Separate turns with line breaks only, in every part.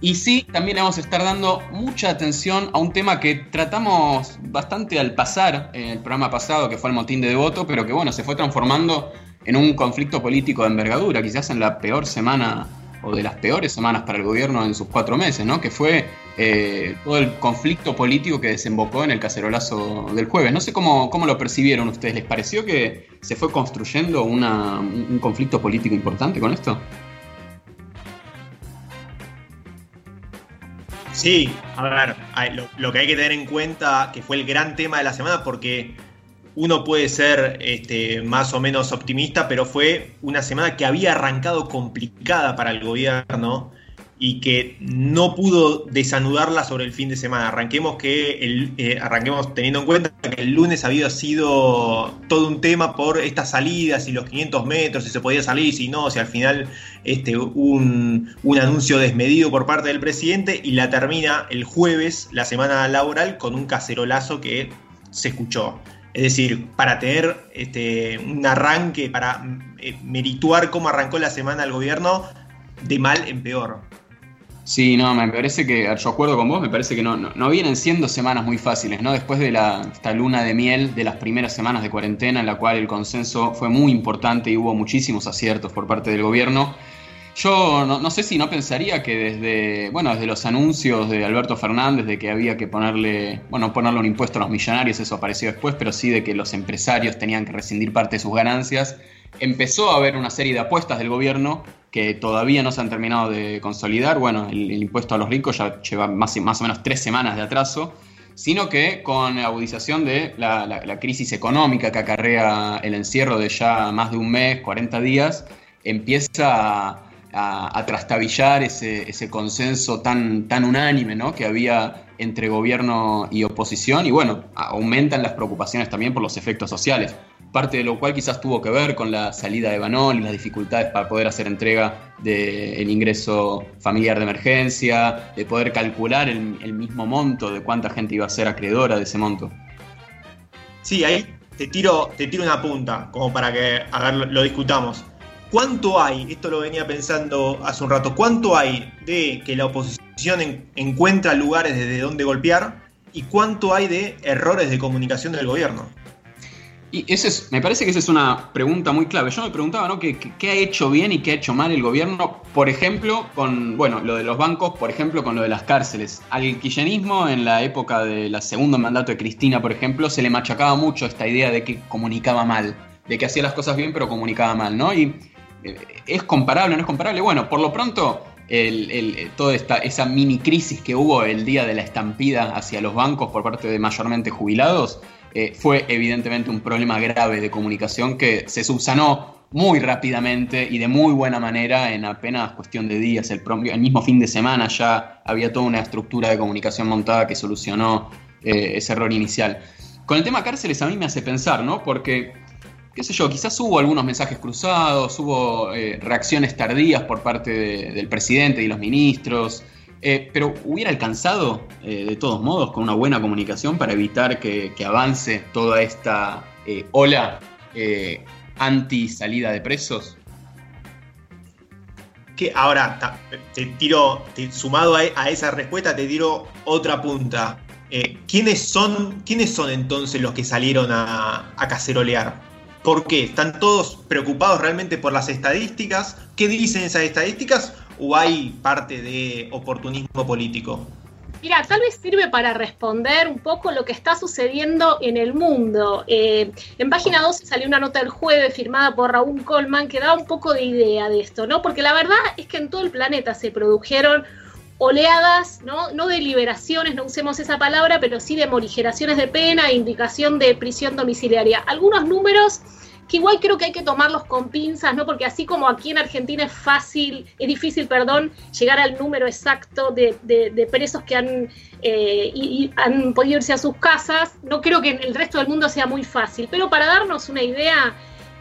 Y sí, también vamos a estar dando mucha atención a un tema que tratamos bastante al pasar en el programa pasado, que fue el motín de devoto, pero que bueno, se fue transformando en un conflicto político de envergadura, quizás en la peor semana o de las peores semanas para el gobierno en sus cuatro meses, ¿no? Que fue eh, todo el conflicto político que desembocó en el cacerolazo del jueves. No sé cómo, cómo lo percibieron ustedes. ¿Les pareció que se fue construyendo un conflicto político importante con esto?
Sí, a ver, lo, lo, que hay que tener en cuenta que fue el gran tema de la semana porque uno puede ser este, más o menos optimista, pero fue una semana que había arrancado complicada para el gobierno y que no pudo desanudarla sobre el fin de semana. Arranquemos que el, eh, arranquemos teniendo en cuenta que el lunes había sido todo un tema por estas salidas y los 500 metros, si se podía salir, si no, si al final este, un, un anuncio desmedido por parte del presidente y la termina el jueves, la semana laboral, con un cacerolazo que se escuchó. Es decir, para tener este, un arranque, para eh, merituar cómo arrancó la semana el gobierno, de mal en peor.
Sí, no, me parece que, yo acuerdo con vos, me parece que no, no, vienen siendo semanas muy fáciles, ¿no? Después de la, esta luna de miel de las primeras semanas de cuarentena, en la cual el consenso fue muy importante y hubo muchísimos aciertos por parte del gobierno, yo no, sé si no pensaría que desde, bueno, desde los anuncios de Alberto Fernández de que había que ponerle, bueno, ponerle un impuesto a los millonarios, eso apareció después, pero sí de que los empresarios tenían que rescindir parte de sus ganancias, empezó a haber una serie de apuestas del gobierno que todavía no se han terminado de consolidar. Bueno, el, impuesto a los ricos ya lleva más, más o menos tres semanas de atraso, sino que con la agudización de la, la crisis económica que acarrea el encierro de ya más de un mes, 40 días, empieza a trastabillar ese, ese, consenso tan, tan unánime ¿no? que había entre gobierno y oposición y bueno, aumentan las preocupaciones también por los efectos sociales, parte de lo cual quizás tuvo que ver con la salida de Banol y las dificultades para poder hacer entrega del ingreso familiar de emergencia, de poder calcular el, el, mismo monto de cuánta gente iba a ser acreedora de ese monto.
Sí, ahí te tiro, te tiro una punta, como para que a lo discutamos. ¿Cuánto hay, esto lo venía pensando hace un rato, cuánto hay de que la oposición encuentra lugares desde donde golpear y cuánto hay de errores de comunicación del gobierno?
Y ese es, me parece que esa es una pregunta muy clave. Yo me preguntaba, ¿no? ¿Qué, ¿Qué, ha hecho bien y qué ha hecho mal el gobierno? Por ejemplo, con, bueno, lo de los bancos, por ejemplo, con lo de las cárceles. Al kirchnerismo, en la época del segundo mandato de Cristina, por ejemplo, se le machacaba mucho esta idea de que comunicaba mal, de que hacía las cosas bien pero comunicaba mal, ¿no? Y ¿Es comparable o no es comparable? Bueno, por lo pronto, toda esta, esa mini crisis que hubo el día de la estampida hacia los bancos por parte de mayormente jubilados eh, fue evidentemente un problema grave de comunicación que se subsanó muy rápidamente y de muy buena manera en apenas cuestión de días. El, mismo fin de semana ya había toda una estructura de comunicación montada que solucionó eh, ese error inicial. Con el tema cárceles a mí me hace pensar, ¿no? Porque qué sé yo, quizás hubo algunos mensajes cruzados, hubo eh, reacciones tardías por parte del presidente y los ministros, eh, pero hubiera alcanzado eh, de todos modos con una buena comunicación para evitar que, avance toda esta ola anti salida de presos.
Que ahora te tiro, sumado a, esa respuesta, te tiro otra punta. ¿quiénes, son, ¿Quiénes son entonces los que salieron a, a cacerolear? ¿Por qué? ¿Están todos preocupados realmente por las estadísticas? ¿Qué dicen esas estadísticas? ¿O hay parte de oportunismo político?
Mira, tal vez sirve para responder un poco lo que está sucediendo en el mundo. Eh, en página 12 salió una nota el jueves firmada por Raúl Coleman que da un poco de idea de esto, ¿no? Porque la verdad es que en todo el planeta se produjeron oleadas, ¿no? no de liberaciones, no usemos esa palabra, pero sí de morigeraciones de pena e indicación de prisión domiciliaria. Algunos números que igual creo que hay que tomarlos con pinzas, ¿no? Porque así como aquí en Argentina es fácil, es difícil, perdón, llegar al número exacto de, presos que han, eh, han podido irse a sus casas, no creo que en el resto del mundo sea muy fácil. Pero para darnos una idea,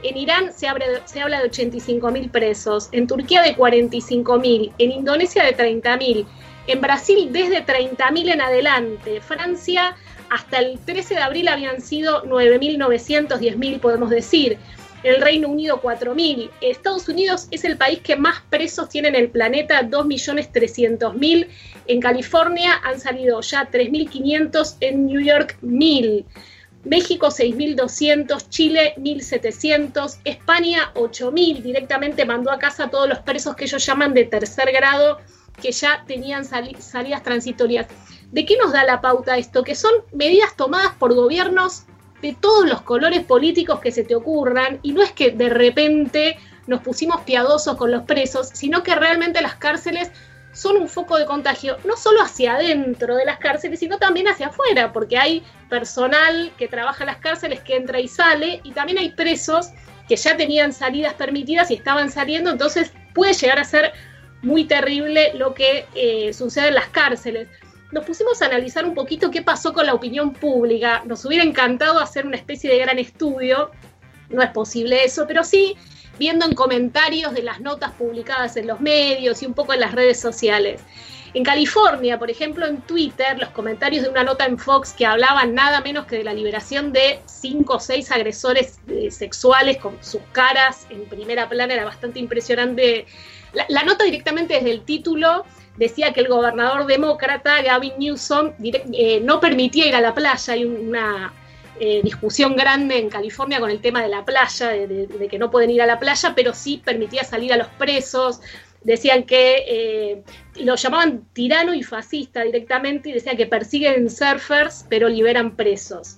en Irán se, habla de 85.000 presos, en Turquía de 45.000, en Indonesia de 30.000, en Brasil desde 30.000 en adelante, Francia hasta el 13 de abril habían sido 9.900, 10.000 podemos decir. el Reino Unido 4.000. Estados Unidos es el país que más presos tiene en el planeta, 2.300.000. En California han salido ya 3.500, en New York 1.000. México 6.200, Chile 1.700, España 8.000. Directamente mandó a casa a todos los presos que ellos llaman de tercer grado, que ya tenían salidas transitorias. ¿De qué nos da la pauta esto? Que son medidas tomadas por gobiernos de todos los colores políticos que se te ocurran, y no es que de repente nos pusimos piadosos con los presos, sino que realmente las cárceles son un foco de contagio, no solo hacia adentro de las cárceles, sino también hacia afuera, porque hay personal que trabaja en las cárceles que entra y sale, y también hay presos que ya tenían salidas permitidas y estaban saliendo, entonces puede llegar a ser muy terrible lo que eh, sucede en las cárceles. Nos pusimos a analizar un poquito qué pasó con la opinión pública. Nos hubiera encantado hacer una especie de gran estudio, no es posible eso, pero sí viendo en comentarios de las notas publicadas en los medios y un poco en las redes sociales. En California, por ejemplo, en Twitter, los comentarios de una nota en Fox que hablaban nada menos que de la liberación de cinco o seis agresores eh, sexuales con sus caras en primera plana era bastante impresionante. La, nota directamente desde el título decía que el gobernador demócrata, Gavin Newsom, eh, no permitía ir a la playa. Hay una eh, discusión grande en California con el tema de la playa, de, que no pueden ir a la playa, pero sí permitía salir a los presos. Decían que eh, lo llamaban tirano y fascista directamente y decían que persiguen surfers pero liberan presos.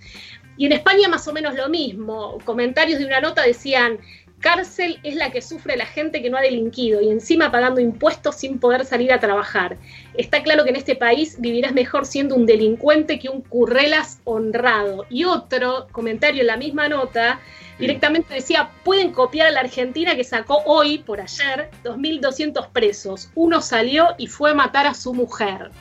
Y en España más o menos lo mismo. Comentarios de una nota decían Cárcel es la que sufre la gente que no ha delinquido y encima pagando impuestos sin poder salir a trabajar. Está claro que en este país vivirás mejor siendo un delincuente que un currelas honrado. Y otro comentario en la misma nota directamente decía, pueden copiar a la Argentina que sacó hoy, por ayer, 2.200 presos. Uno salió y fue a matar a su mujer.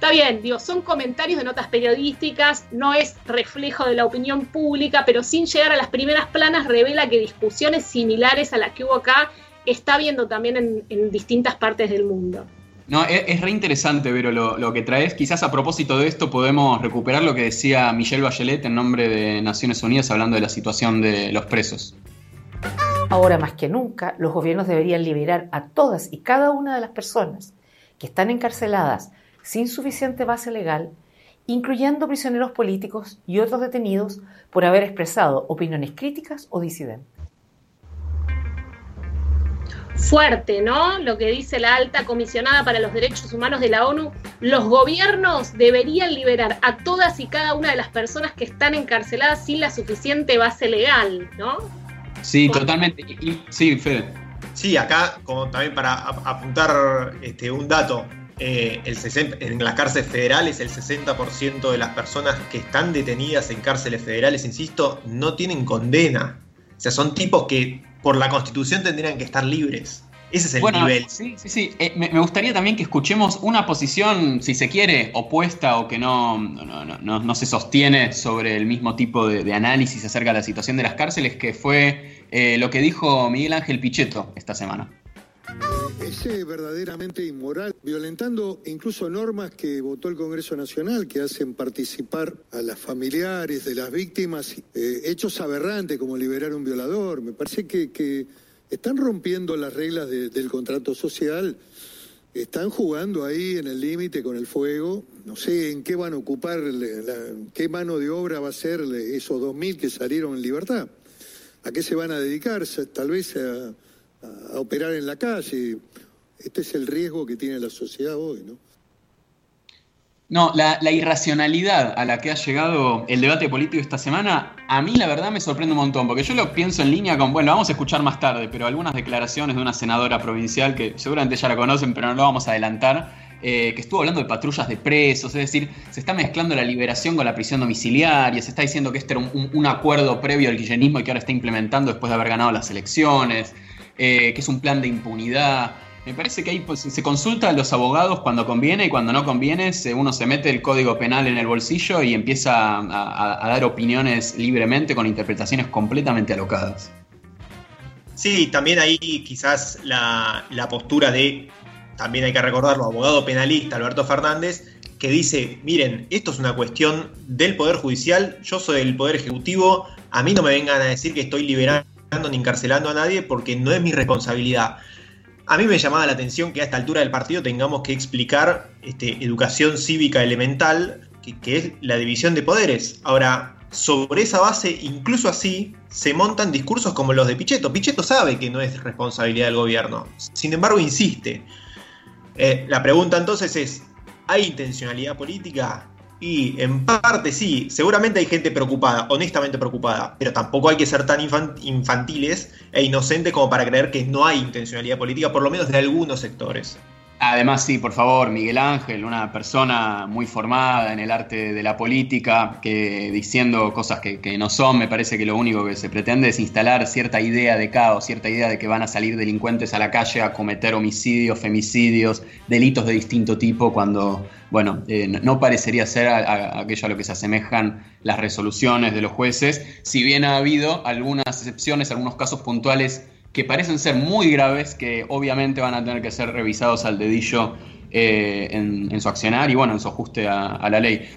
Está bien, digo, son comentarios de notas periodísticas, no es reflejo de la opinión pública, pero sin llegar a las primeras planas revela que discusiones similares a las que hubo acá está habiendo también en, distintas partes del mundo.
No, es, es re interesante, Vero, lo, lo, que traes. Quizás a propósito de esto podemos recuperar lo que decía Michelle Bachelet en nombre de Naciones Unidas hablando de la situación de los presos.
Ahora más que nunca, los gobiernos deberían liberar a todas y cada una de las personas que están encarceladas sin suficiente base legal, incluyendo prisioneros políticos y otros detenidos por haber expresado opiniones críticas o disidentes.
Fuerte, ¿no? Lo que dice la alta comisionada para los derechos humanos de la ONU, los gobiernos deberían liberar a todas y cada una de las personas que están encarceladas sin la suficiente base legal, ¿no?
Sí, totalmente. Sí, Fede.
Sí, acá, como también para apuntar este, un dato, eh, en las cárceles federales el 60% de las personas que están detenidas en cárceles federales, insisto, no tienen condena. O sea, son tipos que por la constitución tendrían que estar libres. Ese es el nivel.
Sí, sí, sí. Eh, me, gustaría también que escuchemos una posición, si se quiere, opuesta o que no, no, se sostiene sobre el mismo tipo de, análisis acerca de la situación de las cárceles, que fue eh, lo que dijo Miguel Ángel Pichetto esta semana
es verdaderamente inmoral, violentando incluso normas que votó el Congreso Nacional que hacen participar a las familiares de las víctimas, eh, hechos aberrantes como liberar a un violador. Me parece que, están rompiendo las reglas del contrato social. Están jugando ahí en el límite con el fuego. No sé en qué van a ocupar, qué mano de obra va a ser esos 2.000 que salieron en libertad. ¿A qué se van a dedicar? Tal vez a, a, operar en la calle. Este es el riesgo que tiene la sociedad hoy, ¿no?
No, la, irracionalidad a la que ha llegado el debate político esta semana, a mí la verdad me sorprende un montón, porque yo lo pienso en línea con, bueno, vamos a escuchar más tarde, pero algunas declaraciones de una senadora provincial que seguramente ya la conocen, pero no lo vamos a adelantar, eh, que estuvo hablando de patrullas de presos, es decir, se está mezclando la liberación con la prisión domiciliaria, se está diciendo que este era un, un acuerdo previo al guillenismo y que ahora está implementando después de haber ganado las elecciones. Eh, que es un plan de impunidad. Me parece que ahí pues, se consulta a los abogados cuando conviene y cuando no conviene, uno se mete el código penal en el bolsillo y empieza a, dar opiniones libremente con interpretaciones completamente alocadas.
Sí, también ahí quizás la, la postura de, también hay que recordarlo, abogado penalista Alberto Fernández, que dice, miren, esto es una cuestión del Poder Judicial, yo soy del Poder Ejecutivo, a mí no me vengan a decir que estoy liberando ni encarcelando a nadie porque no es mi responsabilidad. A mí me llamaba la atención que a esta altura del partido tengamos que explicar este, educación cívica elemental, que, es la división de poderes. Ahora, sobre esa base, incluso así, se montan discursos como los de Pichetto. Pichetto sabe que no es responsabilidad del gobierno, sin embargo insiste. Eh, la pregunta entonces es, ¿hay intencionalidad política? Y en parte sí, seguramente hay gente preocupada, honestamente preocupada, pero tampoco hay que ser tan infantiles e inocentes como para creer que no hay intencionalidad política, por lo menos de algunos sectores.
Además, sí, por favor, Miguel Ángel, una persona muy formada en el arte de la política, que diciendo cosas que, no son, me parece que lo único que se pretende es instalar cierta idea de caos, cierta idea de que van a salir delincuentes a la calle a cometer homicidios, femicidios, delitos de distinto tipo, cuando, bueno, eh, no parecería ser aquello a lo que se asemejan las resoluciones de los jueces, si bien ha habido algunas excepciones, algunos casos puntuales que parecen ser muy graves, que obviamente van a tener que ser revisados al dedillo eh, en, su accionar y bueno, en su ajuste a la ley.